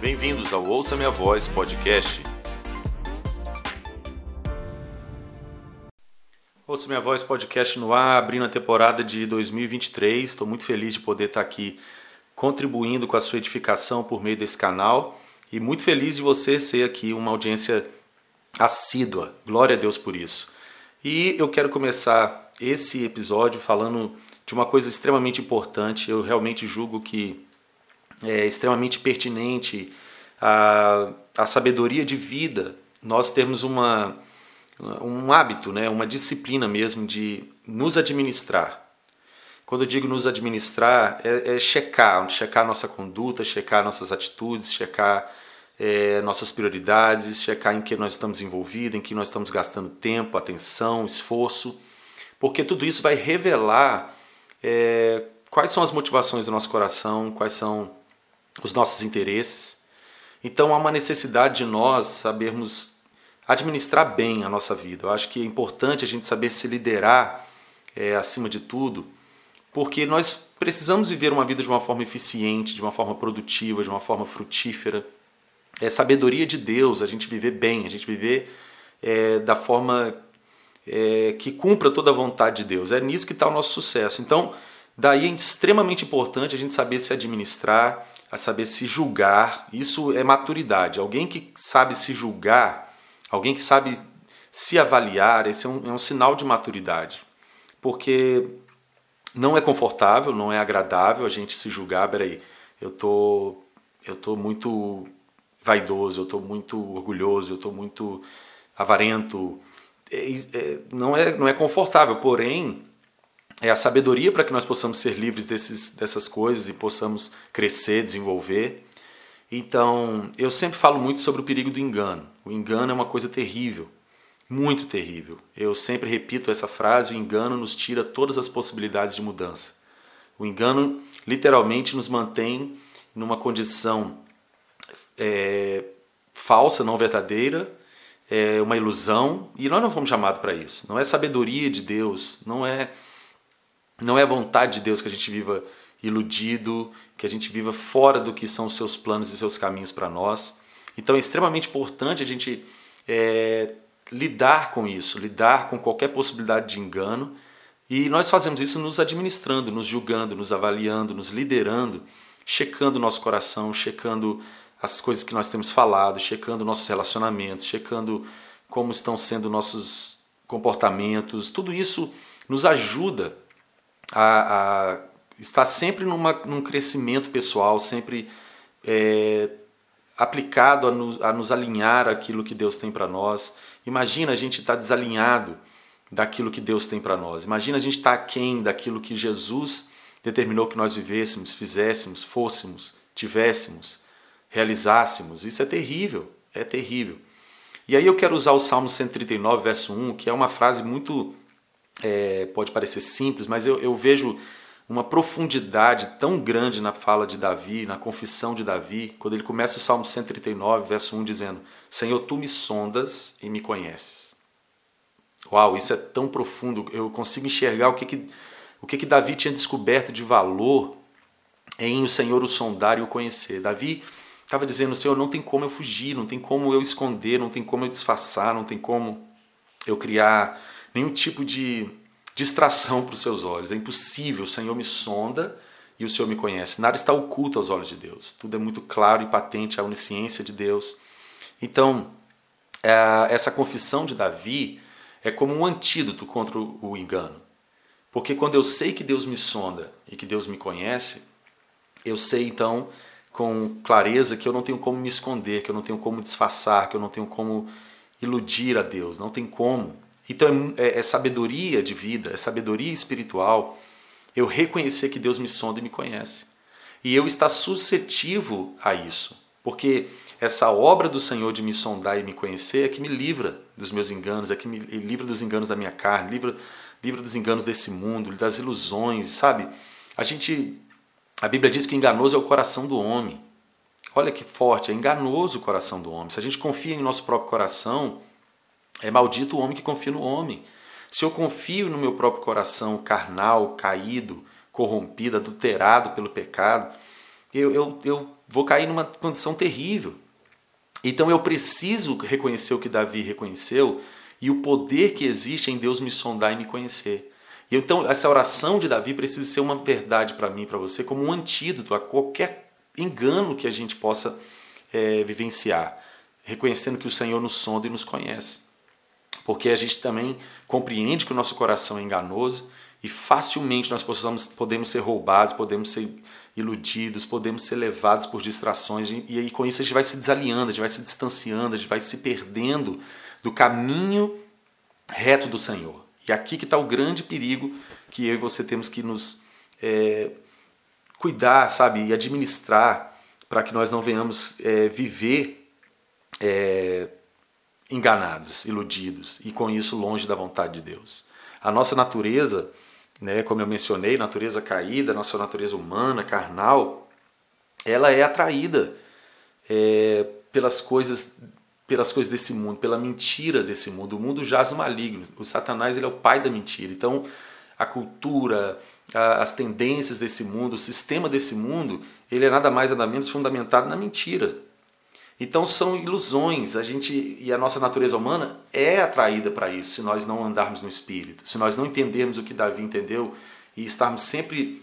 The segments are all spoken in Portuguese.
Bem-vindos ao Ouça Minha Voz podcast. Ouça Minha Voz podcast no ar, abrindo a temporada de 2023. Estou muito feliz de poder estar aqui contribuindo com a sua edificação por meio desse canal e muito feliz de você ser aqui uma audiência assídua. Glória a Deus por isso. E eu quero começar esse episódio falando de uma coisa extremamente importante. Eu realmente julgo que é extremamente pertinente a, a sabedoria de vida. Nós temos uma, um hábito, né, uma disciplina mesmo de nos administrar. Quando eu digo nos administrar, é, é checar, checar nossa conduta, checar nossas atitudes, checar é, nossas prioridades, checar em que nós estamos envolvidos, em que nós estamos gastando tempo, atenção, esforço, porque tudo isso vai revelar é, quais são as motivações do nosso coração, quais são os nossos interesses. Então há uma necessidade de nós sabermos administrar bem a nossa vida. Eu acho que é importante a gente saber se liderar é, acima de tudo, porque nós precisamos viver uma vida de uma forma eficiente, de uma forma produtiva, de uma forma frutífera. É sabedoria de Deus a gente viver bem, a gente viver é, da forma é, que cumpra toda a vontade de Deus. É nisso que está o nosso sucesso. Então, daí é extremamente importante a gente saber se administrar, a saber se julgar. Isso é maturidade. Alguém que sabe se julgar, alguém que sabe se avaliar, esse é um, é um sinal de maturidade. Porque não é confortável, não é agradável a gente se julgar. Peraí, eu tô, eu tô muito vaidoso, eu tô muito orgulhoso, eu tô muito avarento. É, é, não, é, não é confortável, porém é a sabedoria para que nós possamos ser livres desses, dessas coisas e possamos crescer, desenvolver. Então, eu sempre falo muito sobre o perigo do engano. O engano é uma coisa terrível, muito terrível. Eu sempre repito essa frase: o engano nos tira todas as possibilidades de mudança. O engano literalmente nos mantém numa condição é, falsa, não verdadeira, é uma ilusão, e nós não fomos chamados para isso. Não é sabedoria de Deus, não é não é vontade de Deus que a gente viva iludido, que a gente viva fora do que são os seus planos e seus caminhos para nós. Então é extremamente importante a gente é, lidar com isso, lidar com qualquer possibilidade de engano. E nós fazemos isso nos administrando, nos julgando, nos avaliando, nos liderando, checando nosso coração, checando as coisas que nós temos falado, checando nossos relacionamentos, checando como estão sendo nossos comportamentos. Tudo isso nos ajuda a, a estar sempre numa, num crescimento pessoal, sempre é, aplicado a nos, a nos alinhar aquilo que Deus tem para nós. Imagina a gente estar tá desalinhado daquilo que Deus tem para nós. Imagina a gente estar tá aquém daquilo que Jesus determinou que nós vivêssemos, fizéssemos, fôssemos, tivéssemos, realizássemos. Isso é terrível, é terrível. E aí eu quero usar o Salmo 139, verso 1, que é uma frase muito é, pode parecer simples, mas eu, eu vejo uma profundidade tão grande na fala de Davi, na confissão de Davi, quando ele começa o Salmo 139, verso 1, dizendo: Senhor, tu me sondas e me conheces. Uau, isso é tão profundo, eu consigo enxergar o que, que, o que, que Davi tinha descoberto de valor em o Senhor o sondar e o conhecer. Davi estava dizendo: Senhor, não tem como eu fugir, não tem como eu esconder, não tem como eu disfarçar, não tem como eu criar nenhum tipo de distração para os seus olhos. É impossível. O Senhor me sonda e o Senhor me conhece. Nada está oculto aos olhos de Deus. Tudo é muito claro e patente, a onisciência de Deus. Então, é, essa confissão de Davi é como um antídoto contra o engano. Porque quando eu sei que Deus me sonda e que Deus me conhece, eu sei então com clareza que eu não tenho como me esconder, que eu não tenho como disfarçar, que eu não tenho como iludir a Deus, não tem como. Então é, é, é sabedoria de vida, é sabedoria espiritual eu reconhecer que Deus me sonda e me conhece. E eu estar suscetível a isso, porque essa obra do Senhor de me sondar e me conhecer é que me livra dos meus enganos, é que me livra dos enganos da minha carne, livra, livra dos enganos desse mundo, das ilusões, sabe? A gente, a Bíblia diz que enganoso é o coração do homem. Olha que forte, é enganoso o coração do homem. Se a gente confia em nosso próprio coração, é maldito o homem que confia no homem. Se eu confio no meu próprio coração carnal, caído, corrompido, adulterado pelo pecado, eu, eu, eu vou cair numa condição terrível. Então eu preciso reconhecer o que Davi reconheceu e o poder que existe em Deus me sondar e me conhecer. E então essa oração de Davi precisa ser uma verdade para mim, para você, como um antídoto a qualquer engano que a gente possa é, vivenciar, reconhecendo que o Senhor nos sonda e nos conhece. Porque a gente também compreende que o nosso coração é enganoso e facilmente nós possamos, podemos ser roubados, podemos ser iludidos, podemos ser levados por distrações e aí com isso a gente vai se desalinhando, a gente vai se distanciando, a gente vai se perdendo do caminho reto do Senhor. E aqui que está o grande perigo que eu e você temos que nos é, cuidar, sabe, e administrar para que nós não venhamos é, viver é, enganados, iludidos e com isso longe da vontade de Deus. A nossa natureza né, como eu mencionei, natureza caída, nossa natureza humana, carnal, ela é atraída é, pelas coisas pelas coisas desse mundo, pela mentira desse mundo. O mundo jaz no maligno. O Satanás ele é o pai da mentira. Então, a cultura, a, as tendências desse mundo, o sistema desse mundo, ele é nada mais nada menos fundamentado na mentira. Então são ilusões, a gente e a nossa natureza humana é atraída para isso, se nós não andarmos no espírito, se nós não entendermos o que Davi entendeu e estarmos sempre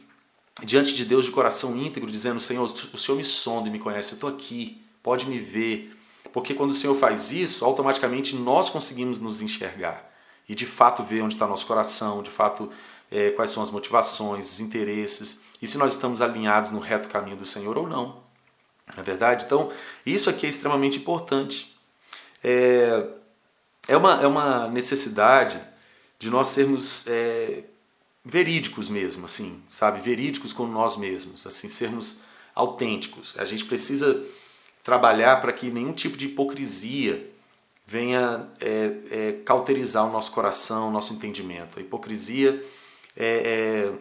diante de Deus de coração íntegro, dizendo: Senhor, o Senhor me sonda e me conhece, eu estou aqui, pode me ver. Porque quando o Senhor faz isso, automaticamente nós conseguimos nos enxergar e de fato ver onde está nosso coração, de fato é, quais são as motivações, os interesses e se nós estamos alinhados no reto caminho do Senhor ou não. Não é verdade? Então, isso aqui é extremamente importante. É, é, uma, é uma necessidade de nós sermos é, verídicos mesmo, assim, sabe? Verídicos com nós mesmos, assim, sermos autênticos. A gente precisa trabalhar para que nenhum tipo de hipocrisia venha é, é, cauterizar o nosso coração, o nosso entendimento. A hipocrisia é,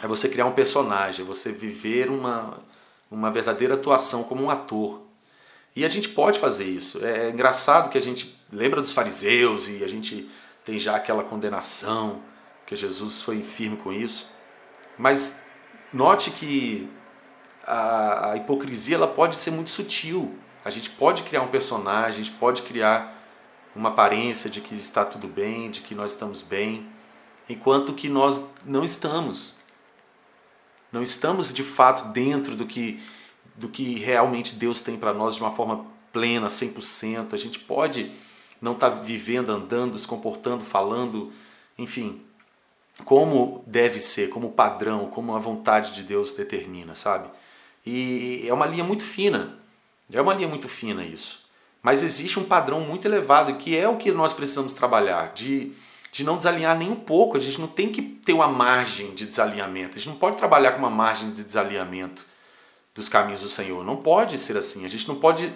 é, é você criar um personagem, é você viver uma, uma verdadeira atuação como um ator. E a gente pode fazer isso. É engraçado que a gente lembra dos fariseus e a gente tem já aquela condenação, que Jesus foi firme com isso. Mas note que a, a hipocrisia ela pode ser muito sutil. A gente pode criar um personagem, a gente pode criar uma aparência de que está tudo bem, de que nós estamos bem, enquanto que nós não estamos. Não estamos de fato dentro do que, do que realmente Deus tem para nós de uma forma plena, 100%. A gente pode não estar tá vivendo, andando, se comportando, falando, enfim, como deve ser, como padrão, como a vontade de Deus determina, sabe? E é uma linha muito fina. É uma linha muito fina isso. Mas existe um padrão muito elevado que é o que nós precisamos trabalhar, de de não desalinhar nem um pouco. A gente não tem que ter uma margem de desalinhamento. A gente não pode trabalhar com uma margem de desalinhamento dos caminhos do Senhor. Não pode ser assim. A gente não pode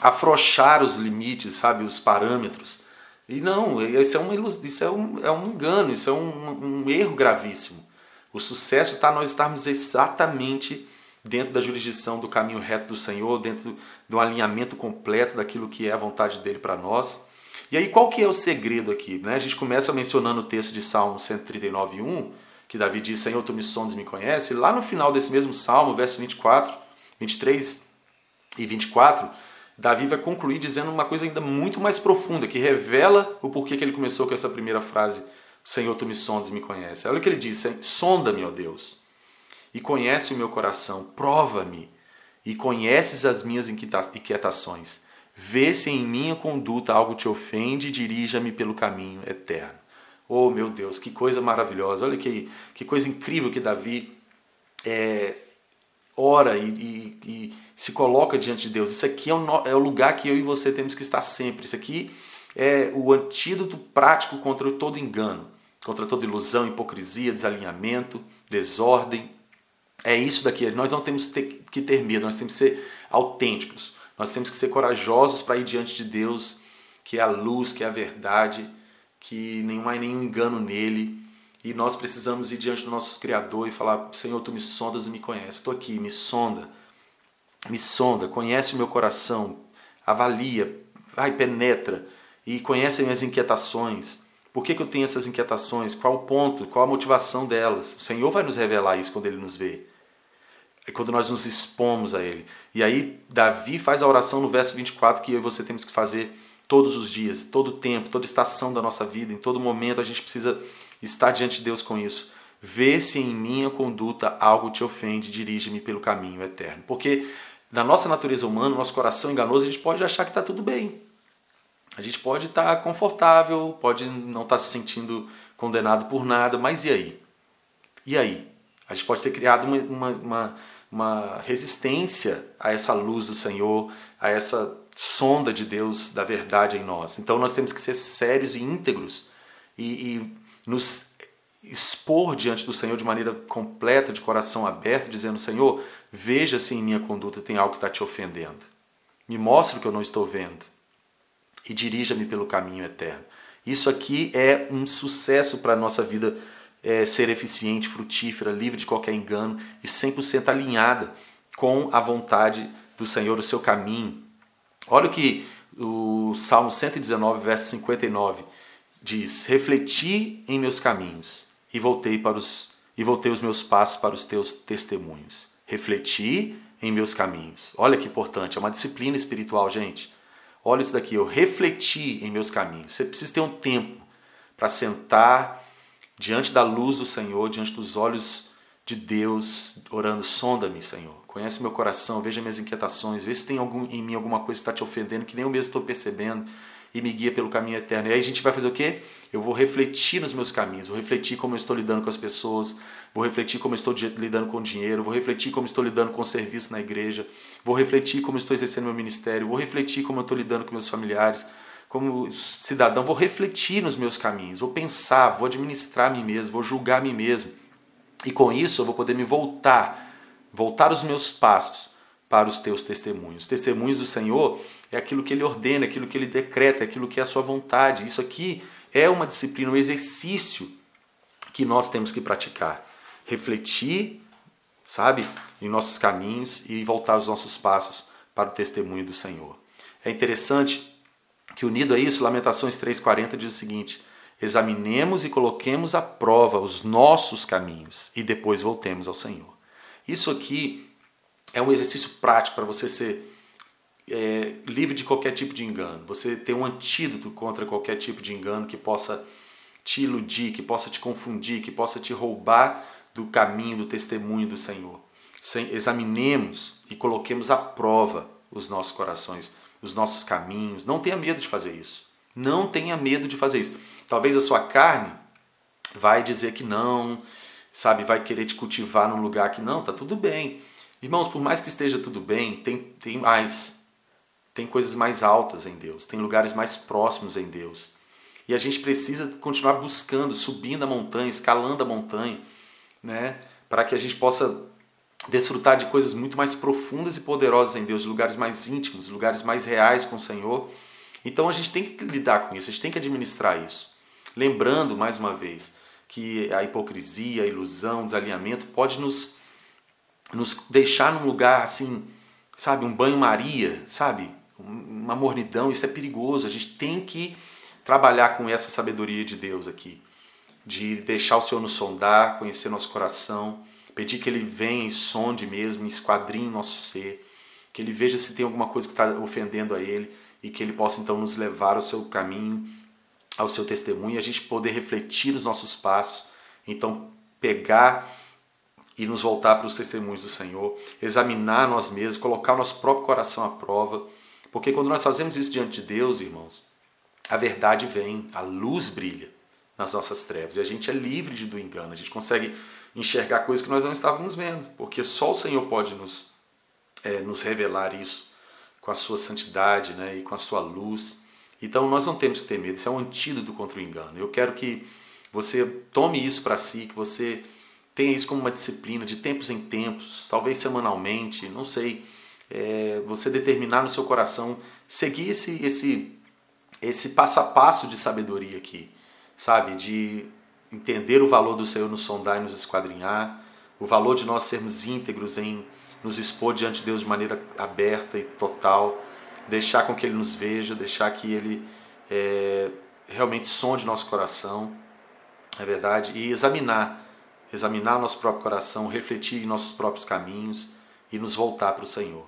afrouxar os limites, sabe, os parâmetros. E não, isso é, uma isso é, um, é um engano, isso é um, um erro gravíssimo. O sucesso está nós estarmos exatamente dentro da jurisdição do caminho reto do Senhor, dentro do alinhamento completo daquilo que é a vontade dele para nós. E aí qual que é o segredo aqui? Né? A gente começa mencionando o texto de Salmo 139.1, que Davi diz, Senhor, tu me sondas me conhece. Lá no final desse mesmo Salmo, verso 24, 23 e 24, Davi vai concluir dizendo uma coisa ainda muito mais profunda, que revela o porquê que ele começou com essa primeira frase, Senhor, tu me sondas me conhece. Olha o que ele diz, sonda-me, ó Deus, e conhece o meu coração, prova-me, e conheces as minhas inquietações Vê se em minha conduta algo te ofende dirija-me pelo caminho eterno. Oh meu Deus, que coisa maravilhosa! Olha que, que coisa incrível que Davi é, ora e, e, e, se coloca diante de Deus. Isso aqui é o, é o lugar que eu e você temos que estar sempre. Isso aqui é o antídoto prático contra todo engano, contra toda ilusão, hipocrisia, desalinhamento, desordem. É isso daqui. Nós não temos que ter medo, nós temos que ser autênticos. Nós temos que ser corajosos para ir diante de Deus, que é a luz, que é a verdade, que não há nenhum engano nele. E nós precisamos ir diante do nosso Criador e falar: Senhor, tu me sondas e me conheces. Estou aqui, me sonda. Me sonda, conhece o meu coração, avalia, vai, penetra e conhece as minhas inquietações. Por que, que eu tenho essas inquietações? Qual o ponto? Qual a motivação delas? O Senhor vai nos revelar isso quando Ele nos vê. É quando nós nos expomos a Ele. E aí, Davi faz a oração no verso 24 que eu e você temos que fazer todos os dias, todo tempo, toda estação da nossa vida, em todo momento a gente precisa estar diante de Deus com isso. Vê se em minha conduta algo te ofende, dirige-me pelo caminho eterno. Porque na nossa natureza humana, nosso coração enganoso, a gente pode achar que está tudo bem. A gente pode estar tá confortável, pode não estar tá se sentindo condenado por nada, mas e aí? E aí? A gente pode ter criado uma, uma, uma, uma resistência a essa luz do Senhor, a essa sonda de Deus da verdade em nós. Então nós temos que ser sérios e íntegros e, e nos expor diante do Senhor de maneira completa, de coração aberto, dizendo: Senhor, veja se em minha conduta tem algo que está te ofendendo. Me mostre o que eu não estou vendo e dirija-me pelo caminho eterno. Isso aqui é um sucesso para a nossa vida é, ser eficiente, frutífera, livre de qualquer engano e 100% alinhada com a vontade do Senhor, o seu caminho. Olha o que o Salmo 119, verso 59 diz: Refleti em meus caminhos e voltei para os e voltei os meus passos para os teus testemunhos. Refleti em meus caminhos. Olha que importante, é uma disciplina espiritual, gente. Olha isso daqui, eu refleti em meus caminhos. Você precisa ter um tempo para sentar diante da luz do Senhor, diante dos olhos de Deus, orando: sonda-me, Senhor. Conhece meu coração, veja minhas inquietações, vê se tem algum, em mim alguma coisa que está te ofendendo, que nem eu mesmo estou percebendo, e me guia pelo caminho eterno. E aí a gente vai fazer o quê? Eu vou refletir nos meus caminhos, vou refletir como eu estou lidando com as pessoas, vou refletir como eu estou lidando com o dinheiro, vou refletir como estou lidando com o serviço na igreja, vou refletir como estou exercendo meu ministério, vou refletir como eu estou lidando com meus familiares, como cidadão, vou refletir nos meus caminhos, vou pensar, vou administrar a mim mesmo, vou julgar a mim mesmo. E com isso eu vou poder me voltar, voltar os meus passos para os teus testemunhos. Os testemunhos do Senhor é aquilo que ele ordena, aquilo que ele decreta, aquilo que é a sua vontade. Isso aqui é uma disciplina, um exercício que nós temos que praticar. Refletir, sabe, em nossos caminhos e voltar os nossos passos para o testemunho do Senhor. É interessante que unido a isso, Lamentações 3,40 diz o seguinte: examinemos e coloquemos à prova os nossos caminhos e depois voltemos ao Senhor. Isso aqui é um exercício prático para você ser é, livre de qualquer tipo de engano, você ter um antídoto contra qualquer tipo de engano que possa te iludir, que possa te confundir, que possa te roubar do caminho, do testemunho do Senhor. Examinemos e coloquemos à prova os nossos corações os nossos caminhos. Não tenha medo de fazer isso. Não tenha medo de fazer isso. Talvez a sua carne vai dizer que não, sabe, vai querer te cultivar num lugar que não, tá tudo bem. Irmãos, por mais que esteja tudo bem, tem, tem mais. Tem coisas mais altas em Deus, tem lugares mais próximos em Deus. E a gente precisa continuar buscando, subindo a montanha, escalando a montanha, né? Para que a gente possa desfrutar de coisas muito mais profundas e poderosas em Deus, lugares mais íntimos, lugares mais reais com o Senhor. Então a gente tem que lidar com isso, a gente tem que administrar isso. Lembrando, mais uma vez, que a hipocrisia, a ilusão, o desalinhamento pode nos, nos deixar num lugar assim, sabe, um banho-maria, sabe? Uma mornidão, isso é perigoso. A gente tem que trabalhar com essa sabedoria de Deus aqui, de deixar o Senhor nos sondar, conhecer nosso coração Pedir que Ele venha e sonde mesmo, esquadrinhe nosso ser, que Ele veja se tem alguma coisa que está ofendendo a Ele e que Ele possa então nos levar ao seu caminho, ao seu testemunho, e a gente poder refletir os nossos passos, então pegar e nos voltar para os testemunhos do Senhor, examinar nós mesmos, colocar o nosso próprio coração à prova, porque quando nós fazemos isso diante de Deus, irmãos, a verdade vem, a luz brilha nas nossas trevas. E a gente é livre do engano, a gente consegue enxergar coisas que nós não estávamos vendo, porque só o Senhor pode nos, é, nos revelar isso com a sua santidade né, e com a sua luz. Então nós não temos que ter medo, isso é um antídoto contra o engano. Eu quero que você tome isso para si, que você tenha isso como uma disciplina de tempos em tempos, talvez semanalmente, não sei. É, você determinar no seu coração seguir esse, esse, esse passo a passo de sabedoria aqui, sabe? De entender o valor do Senhor nos sondar e nos esquadrinhar, o valor de nós sermos íntegros em nos expor diante de Deus de maneira aberta e total, deixar com que Ele nos veja, deixar que Ele é, realmente sonde nosso coração, é verdade, e examinar, examinar nosso próprio coração, refletir em nossos próprios caminhos, e nos voltar para o Senhor.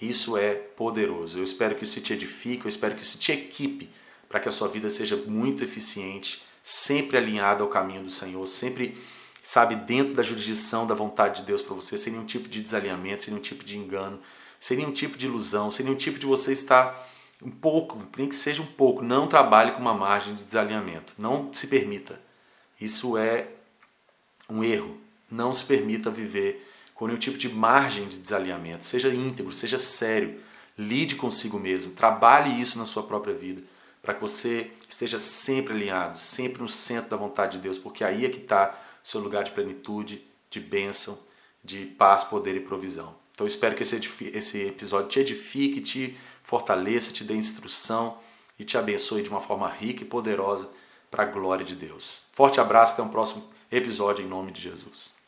Isso é poderoso. Eu espero que isso te edifique, eu espero que isso te equipe para que a sua vida seja muito eficiente, sempre alinhada ao caminho do Senhor, sempre, sabe, dentro da jurisdição da vontade de Deus para você, sem nenhum tipo de desalinhamento, sem nenhum tipo de engano, sem nenhum tipo de ilusão, sem nenhum tipo de você estar um pouco, nem que seja um pouco, não trabalhe com uma margem de desalinhamento. Não se permita. Isso é um erro. Não se permita viver com nenhum tipo de margem de desalinhamento. Seja íntegro, seja sério, lide consigo mesmo, trabalhe isso na sua própria vida, para que você esteja sempre alinhado, sempre no centro da vontade de Deus, porque aí é que está o seu lugar de plenitude, de bênção, de paz, poder e provisão. Então espero que esse, esse episódio te edifique, te fortaleça, te dê instrução e te abençoe de uma forma rica e poderosa para a glória de Deus. Forte abraço, até um próximo episódio em nome de Jesus.